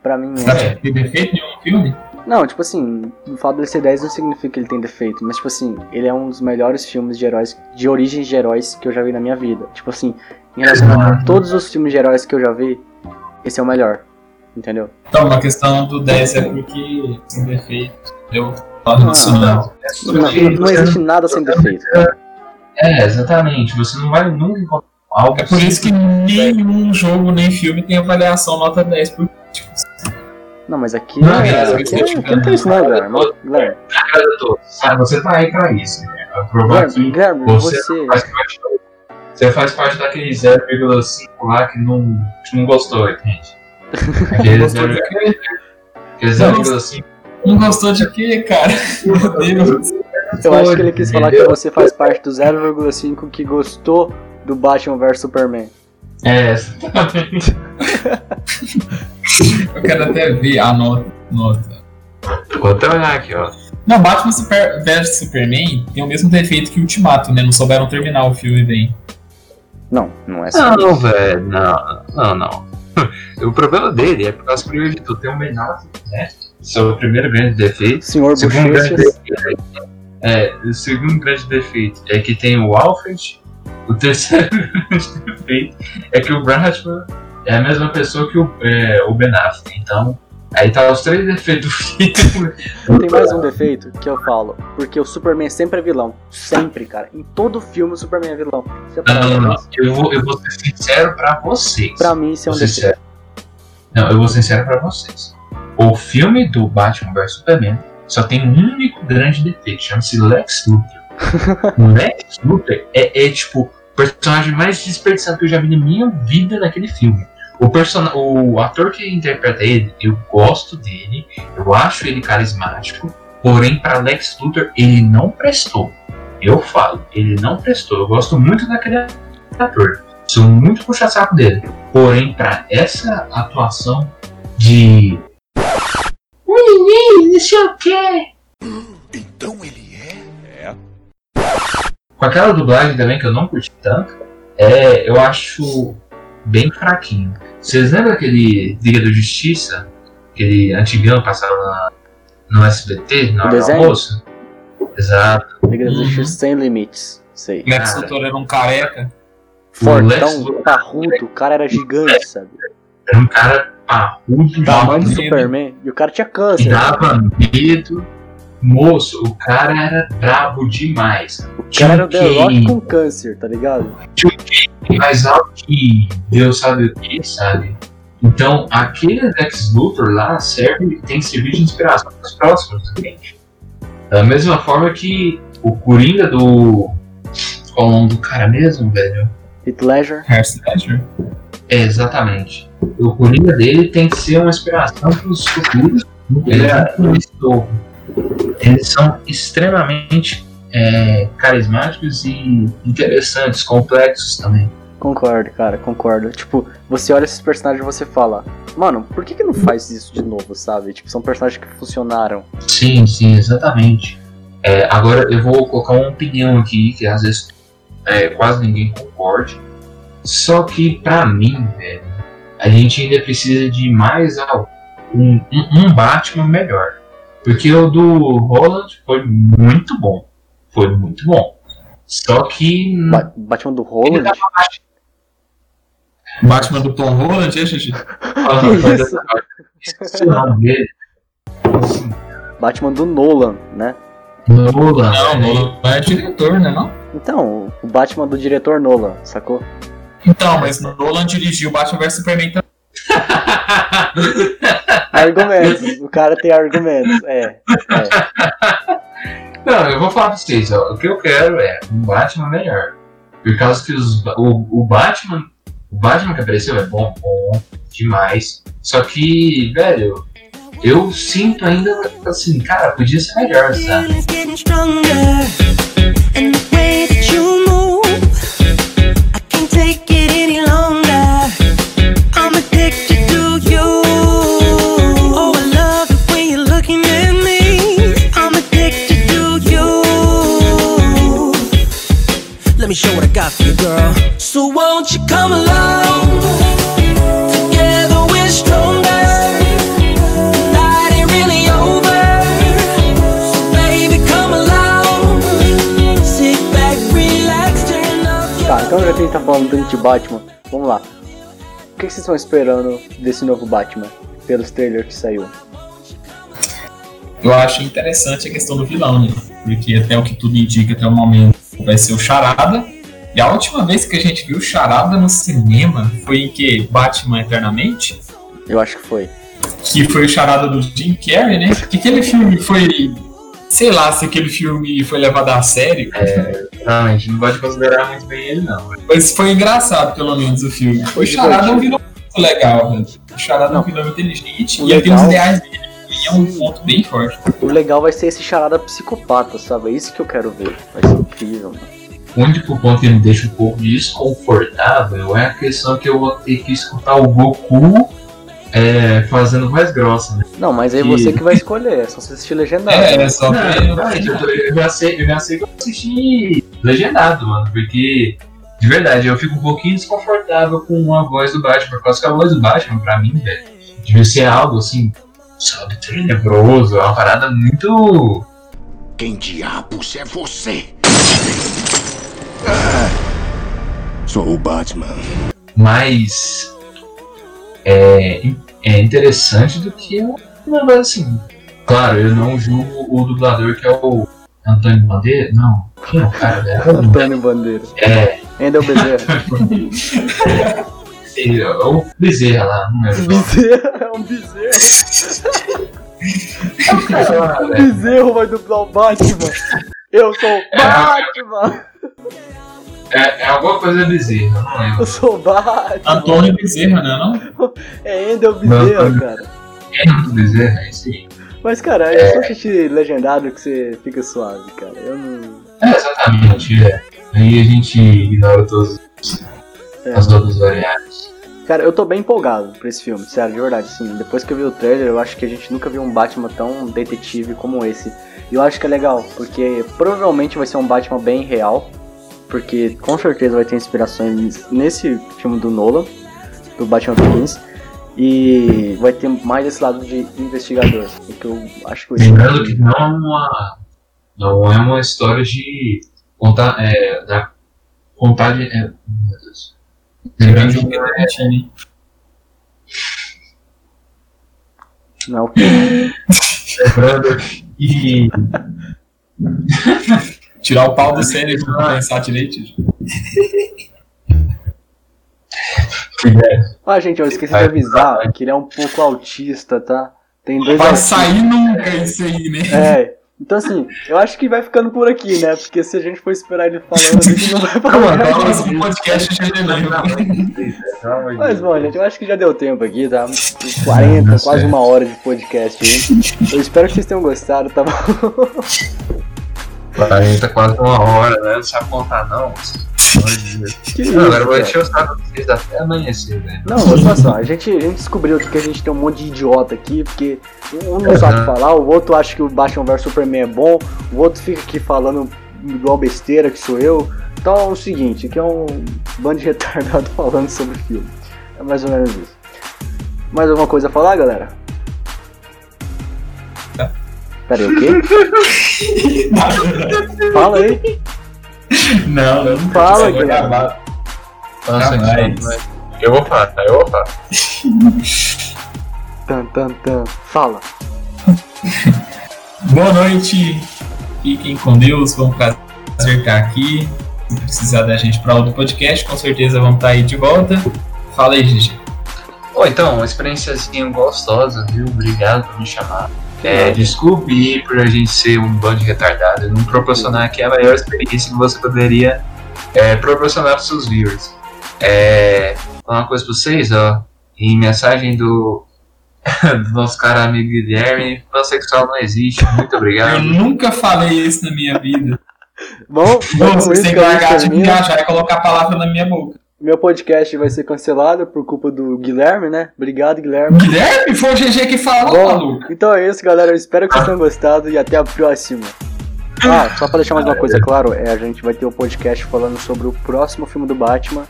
Pra mim é. Tem defeito nenhum no filme? Não, tipo assim, o fato dele ser 10 não significa que ele tem defeito, mas tipo assim, ele é um dos melhores filmes de heróis, de origens de heróis que eu já vi na minha vida. Tipo assim, em relação a todos os filmes de heróis que eu já vi, esse é o melhor. Entendeu? Então, a questão do 10 é porque sem defeito. Eu falo disso não. Não, não existe nada sem defeito. É, exatamente. Você não vai nunca encontrar algo É por isso que nenhum jogo nem filme tem avaliação nota 10 por tipo, Não, mas aqui Não, não, é, aqui, você aqui fica- não tem isso não, Guilherme. Guilherme, Sabe, você tá aí pra isso, né? Provar que você, você- faz parte, você faz parte daquele 0,5 lá que não, que não gostou, entende? [LAUGHS] Aquele Gostou de 0,5. quê? Aquele 0,5. Não gostou de quê, cara? Meu Deus. eu acho que ele quis falar que você faz parte do 0,5 que gostou do Batman vs Superman. É, exatamente. Eu quero até ver a nota. nota. Vou até olhar aqui, ó. Não, Batman Super vs Superman tem o mesmo defeito que Ultimato, né? Não souberam terminar o filme bem. Não, não é só Não, isso. velho, não, não, não. [LAUGHS] O problema dele é por causa que primeiro de tudo tem um Affleck, né? Seu primeiro grande defeito. Senhor segundo grande defeito é, o segundo grande defeito é que tem o Alfred. O terceiro [LAUGHS] defeito é que o Batman é a mesma pessoa que o, é, o Ben Affleck. Então, Aí tá os três defeitos do filme. Tem mais um defeito que eu falo. Porque o Superman sempre é vilão. Sempre, cara. Em todo filme o Superman é vilão. Não, não, não, não. Eu vou, eu vou ser sincero pra vocês. Pra mim isso é um Vou defeito. sincero. Não, eu vou ser sincero pra vocês. O filme do Batman vs Superman só tem um único grande defeito, chama-se Lex Luthor. [LAUGHS] Lex Luthor é, é, tipo personagem mais desperdiçado que eu já vi na minha vida naquele filme. O, person... o ator que interpreta ele, eu gosto dele, eu acho ele carismático, porém para Lex Luthor ele não prestou. Eu falo, ele não prestou. Eu gosto muito daquele ator. Sou muito puxa-saco dele. Porém, para essa atuação de. Menino, não sei o quê. Então ele é? Com aquela dublagem também que eu não curti tanto, é, eu acho bem fraquinho. Vocês lembram aquele Liga da Justiça? Aquele antigão passava na, no SBT, na hora do almoço? Exato. Liga da Justiça sem limites. Sei. Lex Cara. Luthor era um careca. Fortão, parrudo, o cara era gigante, sabe? era um cara parrudo, Tamanho de Superman. E o cara tinha que câncer. dava medo. Moço, o cara era brabo demais. O cara era o The Rock com câncer, tá ligado? game mais alto que Deus sabe o que, sabe? Então, aquele Lex Luthor lá serve, tem que servir de inspiração para os próximos, gente. Da mesma forma que o Coringa do. Qual é o nome do cara mesmo, velho? Heath Ledger. Heath Ledger. É, exatamente. O Coringa dele tem que ser uma inspiração para os futuros. Ele é muito novo. Eles são extremamente é, carismáticos e interessantes, complexos também. Concordo, cara, concordo. Tipo, você olha esses personagens e você fala, mano, por que que não faz isso de novo, sabe? Tipo, são personagens que funcionaram. Sim, sim, exatamente. É, agora eu vou colocar uma opinião aqui que às vezes é, quase ninguém concorde. Só que pra mim, velho, a gente ainda precisa de mais algo. Um, um Batman melhor. Porque o do Holland foi muito bom. Foi muito bom. Só que. Ba- Batman do Holland? Batman do Tom Holland, é, Gigi? [LAUGHS] Ah, Esqueci o nome dele. Batman do Nolan, né? Nolan. Não, Nolan é diretor, né? Não? Então, o Batman do diretor Nolan, sacou? Então, mas Nolan dirigiu Batman vs Superman também. [LAUGHS] Argumentos. o cara tem argumentos. É. é. Não, eu vou falar pra vocês, ó, o que eu quero é um Batman melhor. Por causa que os, o, o Batman. O Batman que apareceu é bom, bom, demais. Só que, velho, eu sinto ainda assim, cara, podia ser melhor, sabe? Feelings getting stronger, and the way that you move, I can't take it Let me show what I got for you, girl. So won't you come along? Together we're stronger. The night ain't really over. So baby, come along. Sit back, relax, turn up your Tá, então já que a gente tá falando tanto de Batman, vamos lá. O que que vocês estão esperando desse novo Batman? Pelos trailers que saiu. Eu acho interessante a questão do vilão, né? Porque até o que tudo indica até o momento vai ser o Charada. E a última vez que a gente viu Charada no cinema foi em que? Batman Eternamente? Eu acho que foi. Que foi o Charada do Jim Carrey, né? Que aquele filme foi. Sei lá se aquele filme foi levado a sério. Não, a gente não pode considerar muito bem ele, não. Mas foi engraçado, pelo menos, o filme. O Charada é um vilão muito legal, velho. O Charada é um vilão inteligente O e ele tem os legal- ideais dele. É um ponto bem forte. O legal vai ser esse charada psicopata, sabe? É isso que eu quero ver. Vai ser incrível, mano. O único ponto que me deixa um pouco desconfortável é a questão que eu vou ter que escutar o Goku é, fazendo voz grossa, né? Não, mas aí Que- você que vai escolher, é só você assistir legendado. É, é só Não, que. eu, eu já sei, eu já sei que eu assisti legendado, mano, porque de verdade eu fico um pouquinho desconfortável com a voz do Batman, por causa que a voz do Batman, pra mim, velho, devia ser algo assim, sabe, tenebroso, é uma parada muito. Quem diabos é você? Sou o Batman. mais é, é interessante do que um negócio assim. Claro, eu não julgo o dublador que é o Antônio Bandeira. Não, quem é o cara dela? Antônio Bandeira. É. Ainda é o Bezerra. [LAUGHS] É o Bezerra lá, não lembro. Bezerra é um bezerro. [LAUGHS] O bezerro vai dublar o Batman. Eu sou o Batman. É, é alguma coisa Bezerra, não lembro. Eu sou o Batman. Antônio Bezerra, né? Não? É Endel Bezerra, Não, cara. É o Bezerra, é isso aí. Mas, cara, é só assistir legendado que você fica suave, cara. Eu não. É, exatamente, é. Aí a gente ignora todas É. as outras variáveis. Cara, eu tô bem empolgado pra esse filme, sério, de verdade, sim. Depois que eu vi o trailer, eu acho que a gente nunca viu um Batman tão detetive como esse. E eu acho que é legal, porque provavelmente vai ser um Batman bem real, porque com certeza vai ter inspirações nesse filme do Nolan, do Batman Begins, e vai ter mais esse lado de investigador, que eu acho que Lembrando que não é uma. Não é uma história de contar. É, da contagem. É, meu Deus. [LAUGHS] Lembrando que não é. Não, Lembrando que. Tirar o pau do cérebro pra pensar direito. Ah, gente, eu esqueci de avisar que ele é um pouco autista, tá? Tem dois Vai autistas. sair nunca isso aí, né? É. Então assim, eu acho que vai ficando por aqui, né? Porque se a gente for esperar ele falando, a gente não vai [LAUGHS] falar. Não, próximo podcast já Mas bom, gente, eu acho que já deu tempo aqui, tá? 40, quase uma hora de podcast aí. Eu espero que vocês tenham gostado, tá bom? 40, quase uma hora, né? Não sabe contar, não. Que Não, agora eu vou encher o saco de vocês até amanhecer, velho. Não, olha só, a gente, a gente descobriu que a gente tem um monte de idiota aqui, porque um não sabe falar, o outro acha que o Batman vs Superman é bom, o outro fica aqui falando igual besteira que sou eu. Então é o seguinte, aqui é um bando de [LAUGHS] retardado falando sobre filme. É mais ou menos isso. Mais alguma coisa a falar, galera? Pera aí, o quê? [LAUGHS] Fala aí. Não, não. Fala, gravado. Nossa, Jamais. eu vou falar, tá? Eu vou falar. [LAUGHS] Tan, tan, tan. Fala. [LAUGHS] Boa noite. Fiquem com Deus. Prazer estar aqui. Se precisar da gente para outro podcast, com certeza vamos estar aí de volta. Fala aí, Gigi. Pô, então, uma experiênciazinha gostosa, viu? Obrigado por me chamar. É, desculpe aí por a gente ser um bando de retardado e não proporcionar aqui a melhor experiência que você poderia é, proporcionar para seus viewers. É, falar uma coisa pra vocês, ó. Em mensagem do, [LAUGHS] do nosso cara amigo Guilherme, pansexual não existe. Muito Eu obrigado. nunca falei isso na minha vida. Bom, isso têm que largar de termina. viajar e colocar a palavra na minha boca. Meu podcast vai ser cancelado por culpa do Guilherme, né? Obrigado, Guilherme. Guilherme? Foi o GG que falou, Bom, maluco. então é isso, galera. Eu espero que vocês tenham gostado e até a próxima. Ah, só pra deixar mais uma coisa claro, é, a gente vai ter um podcast falando sobre o próximo filme do Batman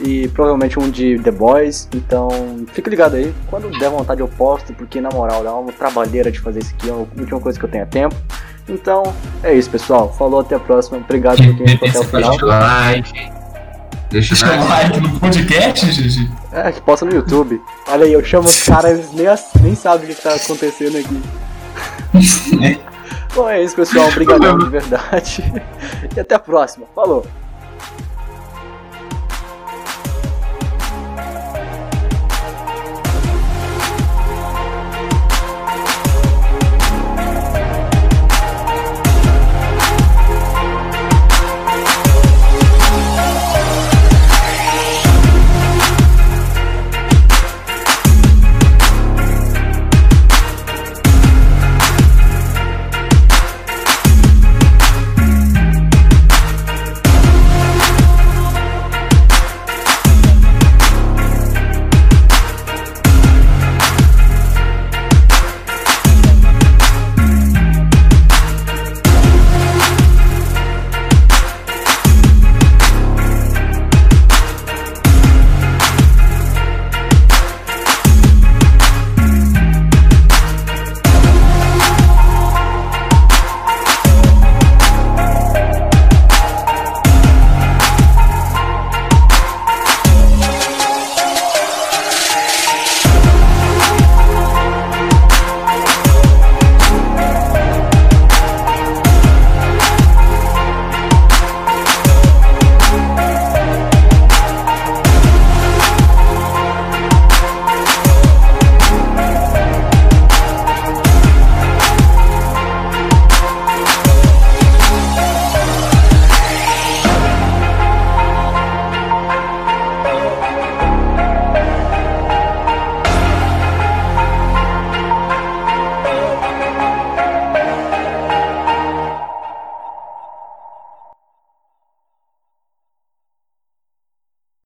e provavelmente um de The Boys. Então, fique ligado aí. Quando der vontade eu posto, porque na moral, dá uma trabalheira de fazer isso aqui, é a última coisa que eu tenho é tempo. Então, é isso, pessoal. Falou, até a próxima. Obrigado por quem ficou até o final. O like. Deixa like. like no podcast, Gigi. É, que posta no YouTube. Olha aí, eu chamo os [LAUGHS] caras, eles nem, nem sabem o que tá acontecendo aqui. [LAUGHS] Bom, é isso, pessoal. Obrigadão de verdade. [LAUGHS] E até a próxima. Falou.